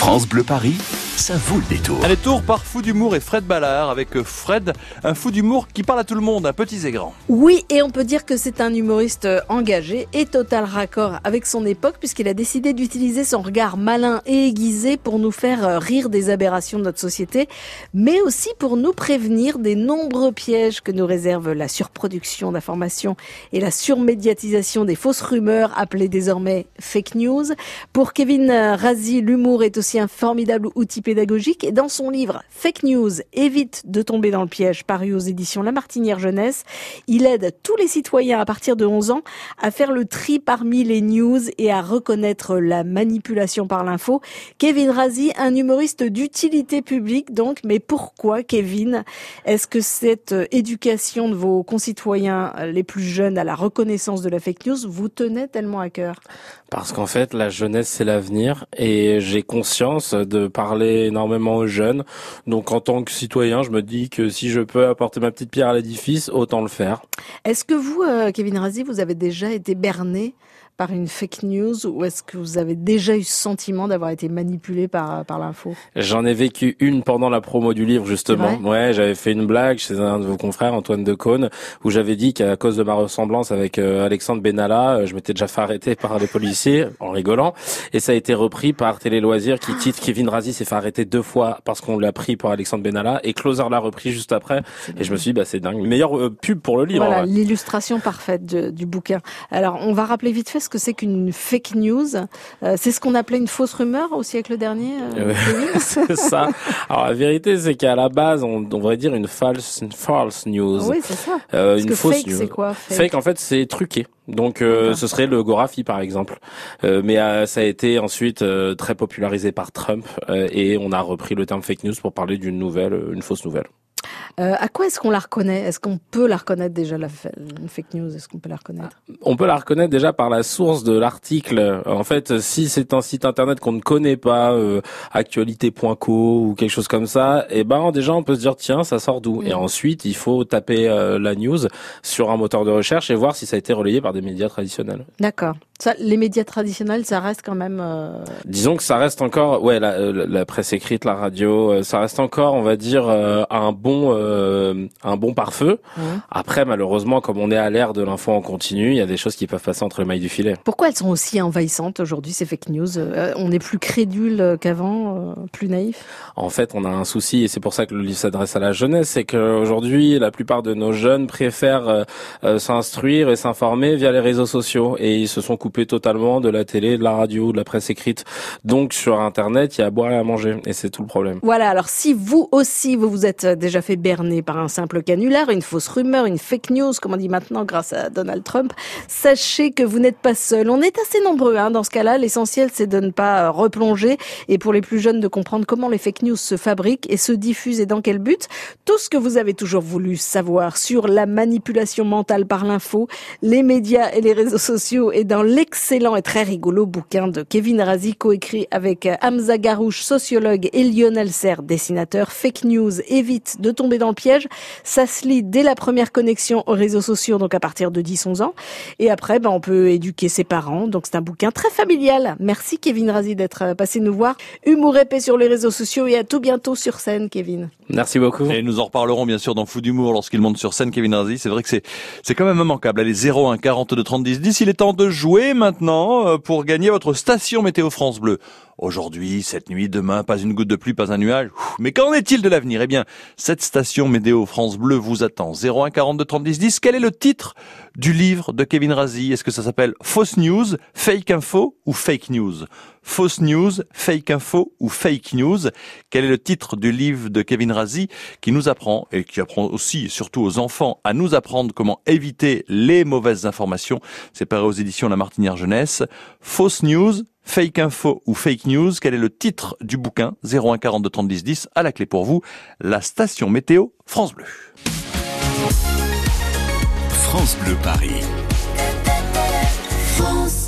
France Bleu Paris, ça vaut le détour. Un détour par Fou d'humour et Fred Ballard avec euh, Fred, un fou d'humour qui parle à tout le monde, à petits et grands. Oui, et on peut dire que c'est un humoriste euh, engagé et total raccord avec son époque puisqu'il a décidé d'utiliser son regard malin et aiguisé pour nous faire euh, rire des aberrations de notre société, mais aussi pour nous prévenir des nombreux pièges que nous réserve la surproduction d'informations et la surmédiatisation des fausses rumeurs appelées désormais fake news. Pour Kevin Razi, l'humour est aussi un formidable outil pédagogique et dans son livre Fake News, évite de tomber dans le piège, paru aux éditions La Martinière Jeunesse, il aide tous les citoyens à partir de 11 ans à faire le tri parmi les news et à reconnaître la manipulation par l'info. Kevin Razi, un humoriste d'utilité publique donc, mais pourquoi Kevin? Est-ce que cette éducation de vos concitoyens les plus jeunes à la reconnaissance de la fake news vous tenait tellement à cœur? Parce qu'en fait, la jeunesse, c'est l'avenir et j'ai conscience de parler énormément aux jeunes. Donc en tant que citoyen, je me dis que si je peux apporter ma petite pierre à l'édifice, autant le faire. Est-ce que vous, euh, Kevin Razi, vous avez déjà été berné par une fake news ou est-ce que vous avez déjà eu ce sentiment d'avoir été manipulé par, par l'info? J'en ai vécu une pendant la promo du livre justement. Ouais, j'avais fait une blague chez un de vos confrères, Antoine Decaune, où j'avais dit qu'à cause de ma ressemblance avec euh, Alexandre Benalla, euh, je m'étais déjà fait arrêter par les policiers en rigolant. Et ça a été repris par Télé Loisirs qui titre Kevin Razi s'est fait arrêter deux fois parce qu'on l'a pris pour Alexandre Benalla et Closer l'a repris juste après. Et je me suis dit, bah c'est dingue. Meilleure euh, pub pour le livre. Voilà, l'illustration parfaite du bouquin. Alors on va rappeler vite fait ce que c'est qu'une fake news. Euh, c'est ce qu'on appelait une fausse rumeur au siècle dernier. Euh, c'est ça. Alors la vérité, c'est qu'à la base, on devrait dire une false, une false news. Oui, c'est ça. Euh, une fausse fake, c'est quoi fake, fake, en fait, c'est truqué. Donc euh, ce serait le Gorafi par exemple. Euh, mais euh, ça a été ensuite euh, très popularisé par Trump euh, et on a repris le terme fake news pour parler d'une nouvelle, une fausse nouvelle. Euh, à quoi est-ce qu'on la reconnaît? Est-ce qu'on peut la reconnaître déjà, la fake news? Est-ce qu'on peut la reconnaître? On peut la reconnaître déjà par la source de l'article. En fait, si c'est un site internet qu'on ne connaît pas, euh, actualité.co ou quelque chose comme ça, et eh ben déjà on peut se dire tiens, ça sort d'où? Et ensuite, il faut taper euh, la news sur un moteur de recherche et voir si ça a été relayé par des médias traditionnels. D'accord. Ça, les médias traditionnels, ça reste quand même. Euh... Disons que ça reste encore, ouais, la, la, presse écrite, la radio, ça reste encore, on va dire, un bon euh, un bon pare-feu. Mmh. Après, malheureusement, comme on est à l'ère de l'info en continu, il y a des choses qui peuvent passer entre les mailles du filet. Pourquoi elles sont aussi envahissantes aujourd'hui, ces fake news? Euh, On est plus crédule qu'avant, euh, plus naïf En fait, on a un souci, et c'est pour ça que le livre s'adresse à la jeunesse, c'est qu'aujourd'hui, la plupart de nos jeunes préfèrent s'instruire et s'informer via les réseaux sociaux, et ils se sont coupés totalement de la télé, de la radio, de la presse écrite. Donc, sur Internet, il y a à boire et à manger, et c'est tout le problème. Voilà, alors si vous aussi, vous vous êtes déjà fait berné par un simple canular, une fausse rumeur, une fake news, comme on dit maintenant grâce à Donald Trump, sachez que vous n'êtes pas seul. On est assez nombreux hein, dans ce cas-là. L'essentiel, c'est de ne pas euh, replonger et pour les plus jeunes de comprendre comment les fake news se fabriquent et se diffusent et dans quel but. Tout ce que vous avez toujours voulu savoir sur la manipulation mentale par l'info, les médias et les réseaux sociaux et dans l'excellent et très rigolo bouquin de Kevin Razi, coécrit avec euh, Hamza Garouche, sociologue, et Lionel Serre, dessinateur. Fake news évite de tomber dans le piège. Ça se lit dès la première connexion aux réseaux sociaux, donc à partir de 10-11 ans. Et après, ben, on peut éduquer ses parents. Donc c'est un bouquin très familial. Merci Kevin Razi d'être euh, passé nous voir. Humour épais sur les réseaux sociaux et à tout bientôt sur scène, Kevin. Merci beaucoup. Et nous en reparlerons bien sûr dans Fou d'humour lorsqu'il monte sur scène, Kevin Razi. C'est vrai que c'est c'est quand même immanquable. Allez 01 42 30 10 10. Il est temps de jouer maintenant euh, pour gagner votre station météo France Bleu. Aujourd'hui, cette nuit, demain, pas une goutte de pluie, pas un nuage. Mais qu'en est-il de l'avenir? Eh bien, cette station météo France Bleu vous attend. 01 42 30 10 10. Quel est le titre du livre de Kevin Razi? Est-ce que ça s'appelle Fausse News, Fake Info ou Fake News? Fausse News, Fake Info ou Fake News? Quel est le titre du livre de Kevin Razi qui nous apprend et qui apprend aussi, surtout aux enfants, à nous apprendre comment éviter les mauvaises informations? C'est paru aux éditions La Martinière Jeunesse. Fausse News, Fake info ou fake news, quel est le titre du bouquin 01 42 30 10 10 à la clé pour vous, la station météo France Bleu. France Bleu Paris. France